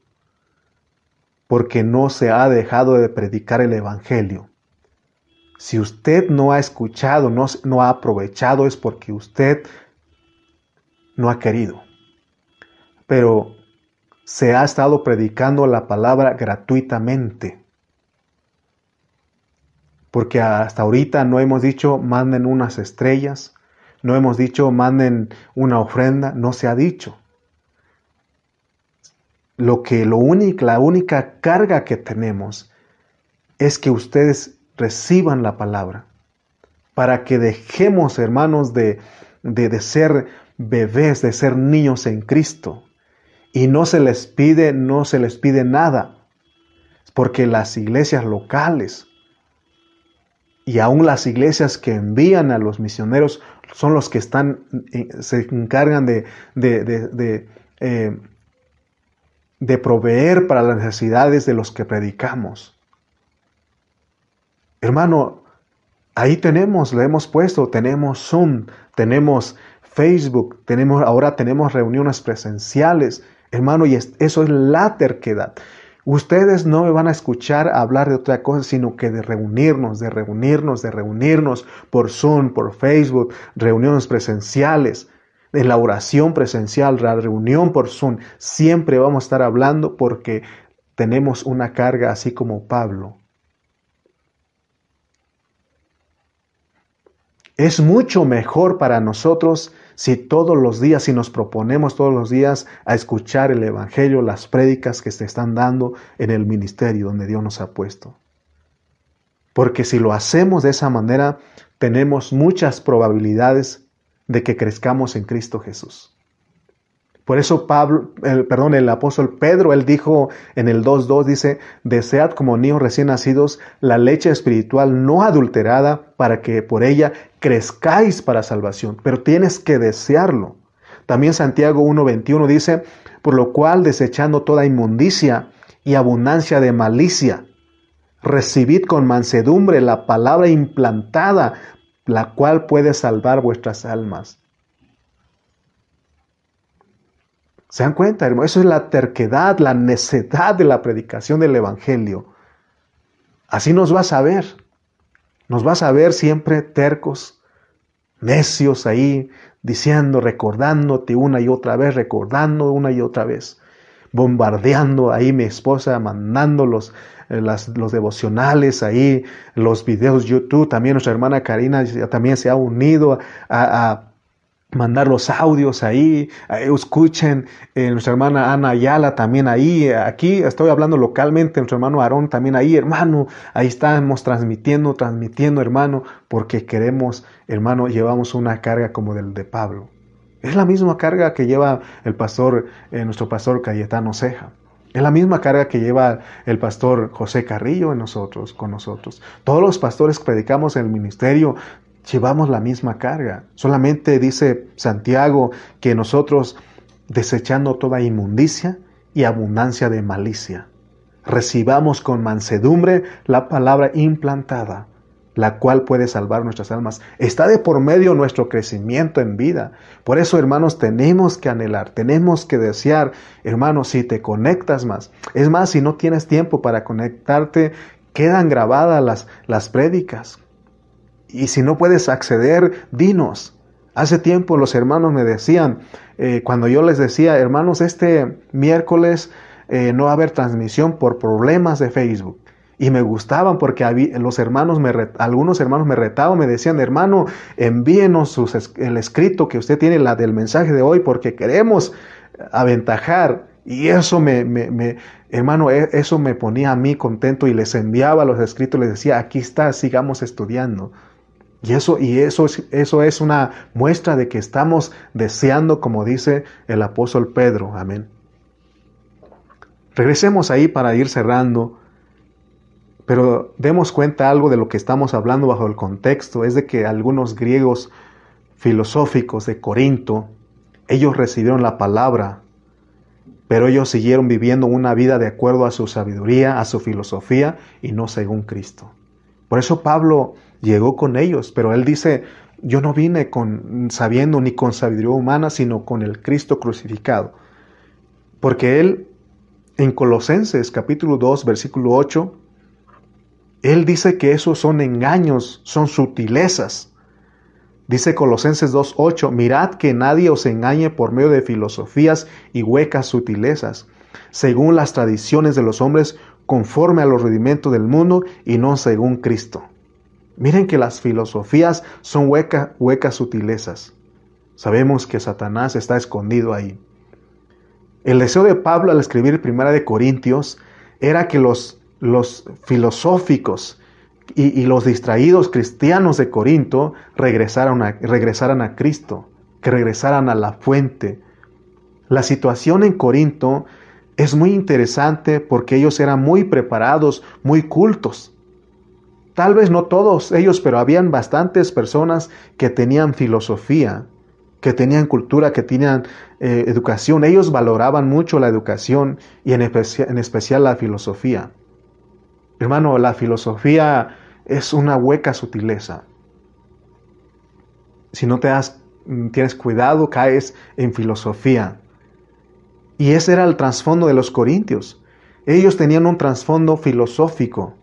porque no se ha dejado de predicar el Evangelio. Si usted no ha escuchado, no, no ha aprovechado, es porque usted no ha querido. Pero se ha estado predicando la palabra gratuitamente. Porque hasta ahorita no hemos dicho manden unas estrellas, no hemos dicho manden una ofrenda, no se ha dicho. Lo que lo único, la única carga que tenemos es que ustedes reciban la palabra, para que dejemos, hermanos, de, de, ser bebés, de ser niños en Cristo. Y no se les pide, no se les pide nada, porque las iglesias locales y aún las iglesias que envían a los misioneros son los que están, eh, se encargan de, de, de, eh, de proveer para las necesidades de los que predicamos. Hermano, ahí tenemos, lo hemos puesto, tenemos Zoom, tenemos Facebook, tenemos, ahora tenemos reuniones presenciales, hermano, y eso es la terquedad. Ustedes no me van a escuchar hablar de otra cosa, sino que de reunirnos, de reunirnos, de reunirnos por Zoom, por Facebook, reuniones presenciales. en la oración presencial, la reunión por Zoom, siempre vamos a estar hablando porque tenemos una carga así como Pablo. Es mucho mejor para nosotros si todos los días, si nos proponemos todos los días a escuchar el Evangelio, las prédicas que se están dando en el ministerio donde Dios nos ha puesto. Porque si lo hacemos de esa manera, tenemos muchas probabilidades de que crezcamos en Cristo Jesús. Por eso Pablo, el, perdón, el apóstol Pedro, él dijo en el 2.2, dice, desead como niños recién nacidos la leche espiritual no adulterada para que por ella crezcáis para salvación. Pero tienes que desearlo. También Santiago 1.21 dice, por lo cual desechando toda inmundicia y abundancia de malicia, recibid con mansedumbre la palabra implantada, la cual puede salvar vuestras almas. ¿Se dan cuenta, hermano? Eso es la terquedad, la necedad de la predicación del Evangelio. Así nos vas a ver. Nos vas a ver siempre tercos, necios ahí, diciendo, recordándote una y otra vez, recordando una y otra vez, bombardeando ahí mi esposa, mandando los, eh, los devocionales ahí, los videos YouTube. También nuestra hermana Karina también se ha unido a mandar los audios ahí, eh, escuchen, eh, nuestra hermana Ana Ayala también ahí, aquí estoy hablando localmente, nuestro hermano Aarón también ahí, hermano, ahí estamos transmitiendo, transmitiendo, hermano, porque queremos, hermano, llevamos una carga como del de Pablo. Es la misma carga que lleva el pastor, eh, nuestro pastor Cayetano Ceja. Es la misma carga que lleva el pastor José Carrillo en nosotros, con nosotros. Todos los pastores predicamos en el ministerio llevamos la misma carga. Solamente dice Santiago que nosotros, desechando toda inmundicia y abundancia de malicia, recibamos con mansedumbre la palabra implantada, la cual puede salvar nuestras almas. Está de por medio nuestro crecimiento en vida. Por eso, hermanos, tenemos que anhelar, tenemos que desear, hermanos, si te conectas más. Es más, si no tienes tiempo para conectarte, quedan grabadas las, las prédicas y si no puedes acceder, dinos. Hace tiempo los hermanos me decían, eh, cuando yo les decía, hermanos, este miércoles eh, no va a haber transmisión por problemas de Facebook. Y me gustaban porque los hermanos me algunos hermanos me retaban, me decían, hermano, envíenos el escrito que usted tiene, la del mensaje de hoy, porque queremos aventajar. Y eso me, me, me, hermano, e, eso me ponía a mí contento y les enviaba los escritos, les decía, aquí está, sigamos estudiando. Y eso, y eso, eso es una muestra de que estamos deseando, como dice el apóstol Pedro. Amén. Regresemos ahí para ir cerrando, pero demos cuenta algo de lo que estamos hablando bajo el contexto, es de que algunos griegos filosóficos de Corinto, ellos recibieron la palabra, pero ellos siguieron viviendo una vida de acuerdo a su sabiduría, a su filosofía y no según Cristo. Por eso Pablo llegó con ellos, pero él dice, yo no vine con sabiendo ni con sabiduría humana, sino con el Cristo crucificado. Porque él en Colosenses capítulo 2 versículo 8 él dice que esos son engaños, son sutilezas. Dice Colosenses 2.8, mirad que nadie os engañe por medio de filosofías y huecas sutilezas, según las tradiciones de los hombres, conforme a los rudimentos del mundo y no según Cristo. Miren que las filosofías son huecas sutilezas. Sabemos que Satanás está escondido ahí. El deseo de Pablo al escribir Primera de Corintios era que los, los filosóficos y, los distraídos cristianos de Corinto regresaran regresaran a Cristo, que regresaran a la fuente. La situación en Corinto es muy interesante porque ellos eran muy preparados, muy cultos. Tal vez no todos ellos, pero habían bastantes personas que tenían filosofía, que tenían cultura, que tenían eh, educación. Ellos valoraban mucho la educación y en, en especial la filosofía. Hermano, la filosofía es una hueca sutileza. Si no te das, tienes cuidado, caes en filosofía. Y ese era el trasfondo de los corintios. Ellos tenían un trasfondo filosófico.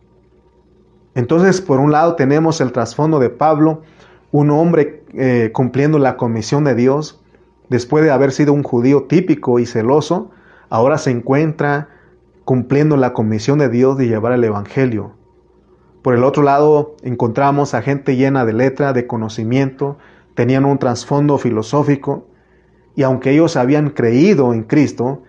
Entonces, por un lado tenemos el trasfondo de Pablo, un hombre eh, cumpliendo la comisión de Dios, después de haber sido un judío típico y celoso, ahora se encuentra cumpliendo la comisión de Dios de llevar el Evangelio. Por el otro lado, encontramos a gente llena de letra, de conocimiento, tenían un trasfondo filosófico, y aunque ellos habían creído en Cristo,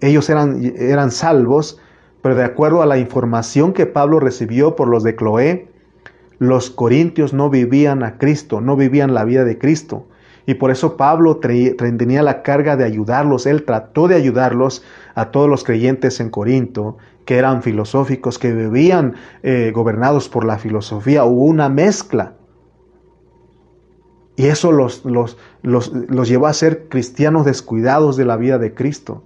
ellos eran, eran salvos, pero de acuerdo a la información que Pablo recibió por los de Cloé, los corintios no vivían a Cristo, no vivían la vida de Cristo. Y por eso Pablo tenía la carga de ayudarlos, él trató de ayudarlos a todos los creyentes en Corinto, que eran filosóficos, que vivían eh, gobernados por la filosofía. Hubo una mezcla. Y eso los, los, los, los llevó a ser cristianos descuidados de la vida de Cristo.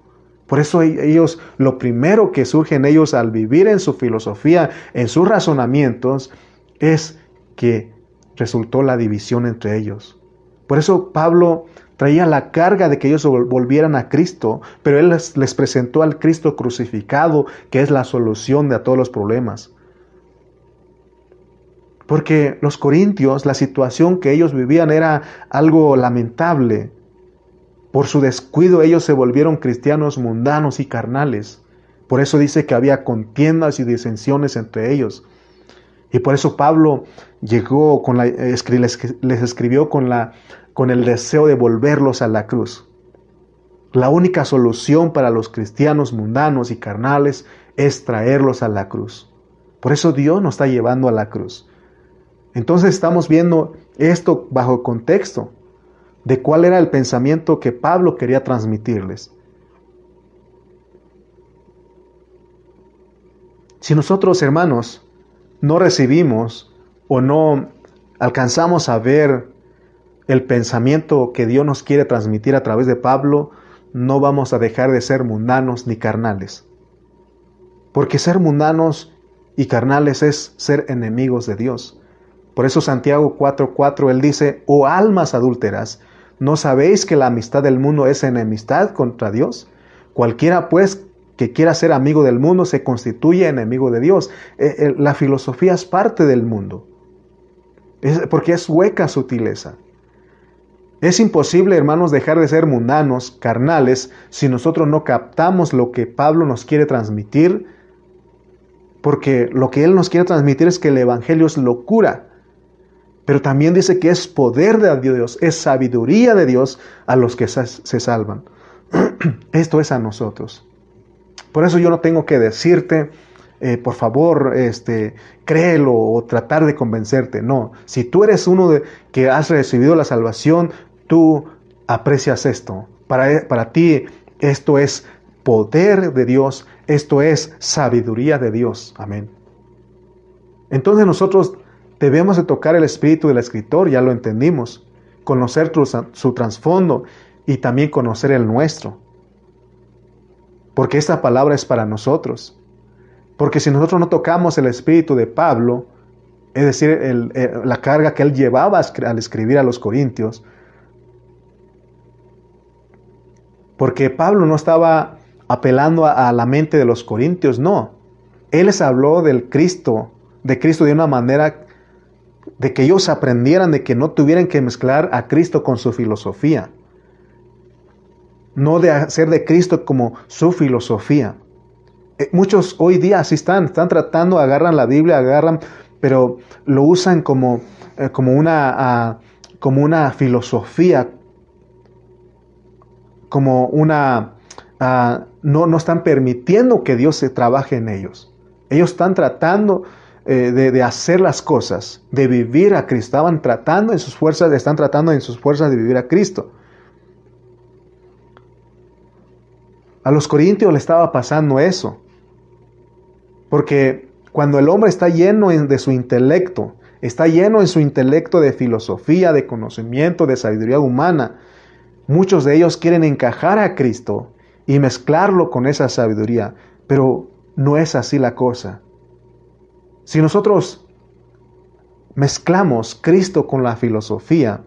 Por eso e-, ellos, lo primero que surge en ellos al vivir en su filosofía, en sus razonamientos, es que resultó la división entre ellos. Por eso Pablo traía la carga de que ellos volvieran a Cristo, pero él les, les, presentó al Cristo crucificado, que es la solución de a todos los problemas. Porque los corintios, la situación que ellos vivían era algo lamentable. Por su descuido ellos se volvieron cristianos mundanos y carnales. Por eso dice que había contiendas y disensiones entre ellos. Y por eso Pablo llegó con la, les escribió con, la, con el deseo de volverlos a la cruz. La única solución para los cristianos mundanos y carnales es traerlos a la cruz. Por eso Dios nos está llevando a la cruz. Entonces estamos viendo esto bajo contexto de cuál era el pensamiento que Pablo quería transmitirles. Si nosotros, hermanos, no recibimos o no alcanzamos a ver el pensamiento que Dios nos quiere transmitir a través de Pablo, no vamos a dejar de ser mundanos ni carnales. Porque ser mundanos y carnales es ser enemigos de Dios. Por eso Santiago 4:4 él dice, "Oh almas adúlteras, ¿No sabéis que la amistad del mundo es enemistad contra Dios? Cualquiera pues que quiera ser amigo del mundo se constituye enemigo de Dios. Eh, eh, la filosofía es parte del mundo, porque es hueca sutileza. Es imposible, hermanos, dejar de ser mundanos, carnales, si nosotros no captamos lo que Pablo nos quiere transmitir, porque lo que él nos quiere transmitir es que el Evangelio es locura. Pero también dice que es poder de Dios, es sabiduría de Dios a los que se salvan. Esto es a nosotros. Por eso yo no tengo que decirte, eh, por favor, este, créelo o tratar de convencerte. No, si tú eres uno de, que has recibido la salvación, tú aprecias esto. Para, para ti esto es poder de Dios, esto es sabiduría de Dios. Amén. Entonces nosotros Debemos de tocar el espíritu del escritor, ya lo entendimos, conocer su trasfondo y también conocer el nuestro. Porque esta palabra es para nosotros. Porque si nosotros no tocamos el espíritu de Pablo, es decir, la carga que él llevaba al escribir a los corintios, porque Pablo no estaba apelando a, a la mente de los corintios, no. Él les habló del Cristo, de Cristo de una manera de que ellos aprendieran de que no tuvieran que mezclar a Cristo con su filosofía, no de hacer de Cristo como su filosofía. Eh, muchos hoy día así están, están tratando, agarran la Biblia, agarran, pero lo usan como, eh, como, una, ah, como una filosofía, como una... Ah, no, no están permitiendo que Dios se trabaje en ellos. Ellos están tratando eh, de, hacer las cosas, de vivir a Cristo. Estaban tratando en sus fuerzas, están tratando en sus fuerzas de vivir a Cristo. A los corintios le estaba pasando eso. Porque cuando el hombre está lleno de su intelecto, está lleno en su intelecto de filosofía, de conocimiento, de sabiduría humana, muchos de ellos quieren encajar a Cristo y mezclarlo con esa sabiduría. Pero no es así la cosa. Si nosotros mezclamos Cristo con la filosofía,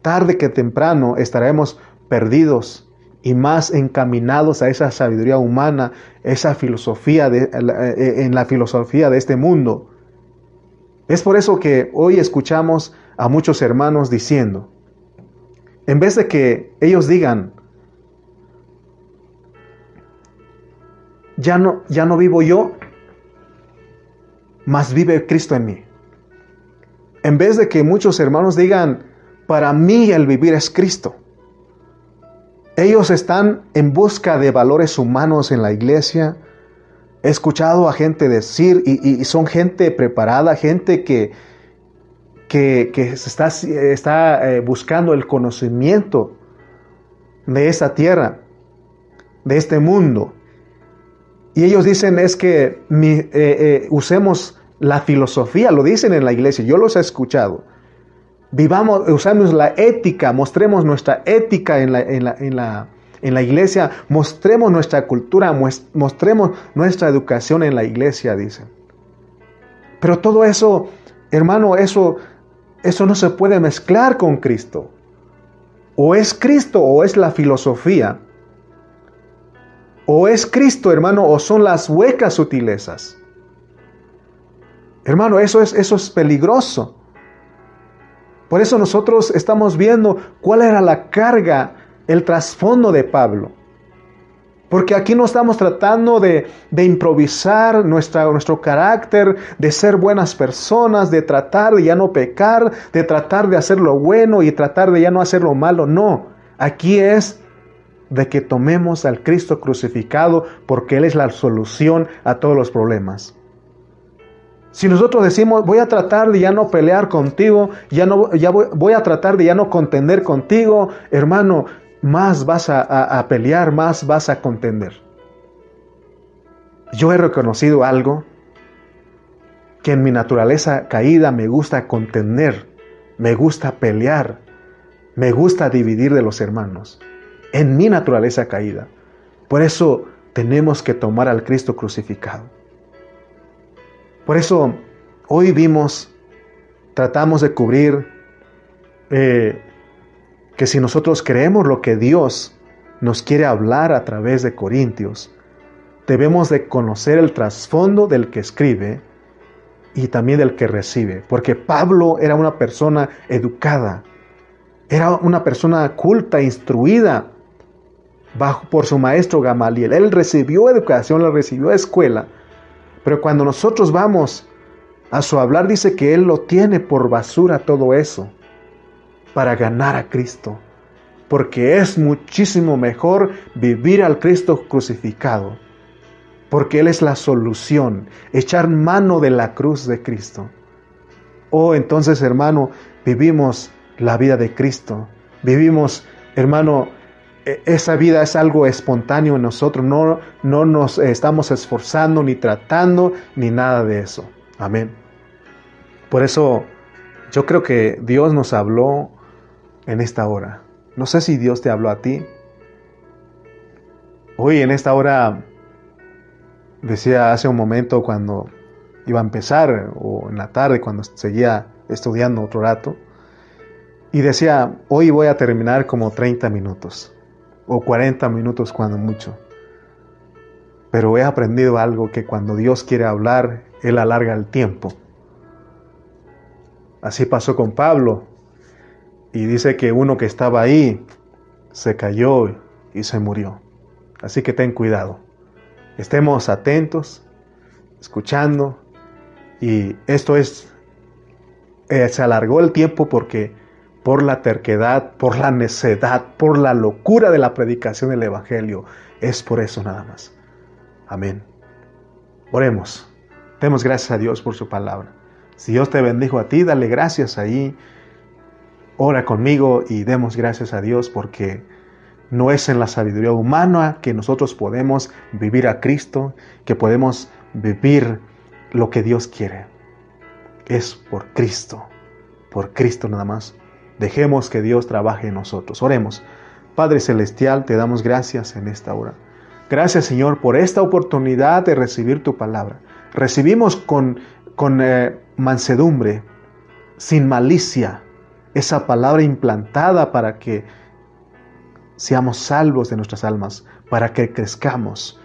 tarde que temprano estaremos perdidos y más encaminados a esa sabiduría humana, esa filosofía de, eh, en la filosofía de este mundo. Es por eso que hoy escuchamos a muchos hermanos diciendo, En vez de que ellos digan, ya no, ya no vivo yo, más vive Cristo en mí. En vez de que muchos hermanos digan, para mí el vivir es Cristo. Ellos están en busca de valores humanos en la iglesia. He escuchado a gente decir, y, son gente preparada, gente que, que, está, está eh, buscando el conocimiento de esta tierra, de este mundo. Y ellos dicen es que eh, eh, usemos la filosofía, lo dicen en la iglesia, yo los he escuchado. Vivamos, usamos la ética, mostremos nuestra ética en la, en la, en la, en la iglesia, mostremos nuestra cultura, mostremos nuestra educación en la iglesia, dicen. Pero todo eso, hermano, eso, eso no se puede mezclar con Cristo. O es Cristo o es la filosofía. O es Cristo, hermano, o son las huecas sutilezas. Hermano, eso es, eso es peligroso. Por eso nosotros estamos viendo cuál era la carga, el trasfondo de Pablo. Porque aquí no estamos tratando de, improvisar nuestra, nuestro carácter, de ser buenas personas, de tratar de ya no pecar, de tratar de hacer lo bueno y tratar de ya no hacer lo malo. No, aquí es de que tomemos al Cristo crucificado porque Él es la solución a todos los problemas. Si nosotros decimos, voy a tratar de ya no pelear contigo, ya no, ya voy, a tratar de ya no contender contigo, hermano, más vas a, a pelear, más vas a contender. Yo he reconocido algo que en mi naturaleza caída me gusta contender, me gusta pelear, me gusta dividir de los hermanos en mi naturaleza caída. Por eso tenemos que tomar al Cristo crucificado. Por eso hoy vimos, tratamos de cubrir eh, que si nosotros creemos lo que Dios nos quiere hablar a través de Corintios, debemos de conocer el trasfondo del que escribe y también del que recibe, porque Pablo era una persona educada, era una persona culta, instruida, bajo por su maestro Gamaliel. Él recibió educación, él recibió escuela. Pero cuando nosotros vamos a su hablar, dice que él lo tiene por basura todo eso para ganar a Cristo. Porque es muchísimo mejor vivir al Cristo crucificado. Porque Él es la solución, echar mano de la cruz de Cristo. Oh, entonces, hermano, vivimos la vida de Cristo. Vivimos, hermano, esa vida es algo espontáneo en nosotros, no, no nos estamos esforzando ni tratando ni nada de eso. Amén. Por eso yo creo que Dios nos habló en esta hora. No sé si Dios te habló a ti. Hoy en esta hora, decía hace un momento cuando iba a empezar, o en la tarde cuando seguía estudiando otro rato, y decía, hoy voy a terminar como 30 minutos o 40 minutos cuando mucho. Pero he aprendido algo que cuando Dios quiere hablar, Él alarga el tiempo. Así pasó con Pablo. Y dice que uno que estaba ahí se cayó y se murió. Así que ten cuidado. Estemos atentos, escuchando. Y esto es, eh, se alargó el tiempo porque por la terquedad, por la necedad, por la locura de la predicación del Evangelio. Es por eso nada más. Amén. Oremos. Demos gracias a Dios por su palabra. Si Dios te bendijo a ti, dale gracias ahí. Ora conmigo y demos gracias a Dios porque no es en la sabiduría humana que nosotros podemos vivir a Cristo, que podemos vivir lo que Dios quiere. Es por Cristo, por Cristo nada más. Dejemos que Dios trabaje en nosotros. Oremos. Padre Celestial, te damos gracias en esta hora. Gracias Señor por esta oportunidad de recibir tu palabra. Recibimos con, con eh, mansedumbre, sin malicia, esa palabra implantada para que seamos salvos de nuestras almas, para que crezcamos.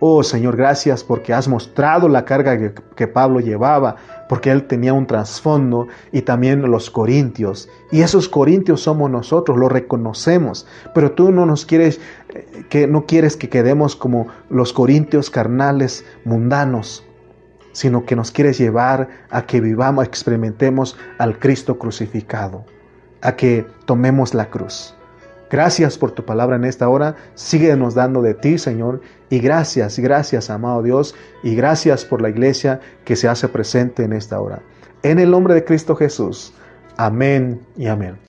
Oh Señor, gracias porque has mostrado la carga que, Pablo llevaba, porque él tenía un trasfondo y también los corintios. Y esos corintios somos nosotros, lo reconocemos, pero tú no nos quieres eh, que no quieres que quedemos como los corintios carnales mundanos, sino que nos quieres llevar a que vivamos, experimentemos al Cristo crucificado, a que tomemos la cruz. Gracias por tu palabra en esta hora. Síguenos dando de ti, Señor. Y gracias, gracias, amado Dios. Y gracias por la iglesia que se hace presente en esta hora. En el nombre de Cristo Jesús. Amén y amén.